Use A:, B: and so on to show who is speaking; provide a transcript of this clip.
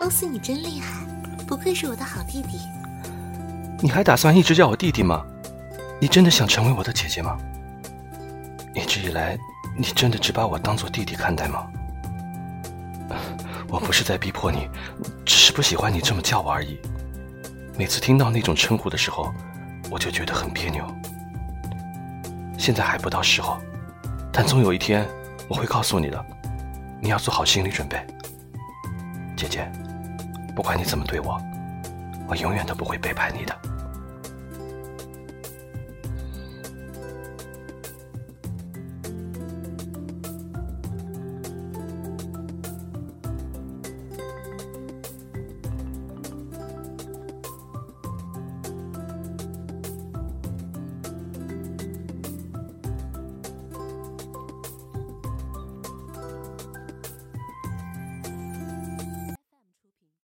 A: 欧斯，你真厉害，不愧是我的好弟弟。
B: 你还打算一直叫我弟弟吗？你真的想成为我的姐姐吗？一直以来，你真的只把我当做弟弟看待吗？我不是在逼迫你，只是不喜欢你这么叫我而已。每次听到那种称呼的时候，我就觉得很别扭。现在还不到时候，但总有一天我会告诉你的，你要做好心理准备。姐姐，不管你怎么对我，我永远都不会背叛你的。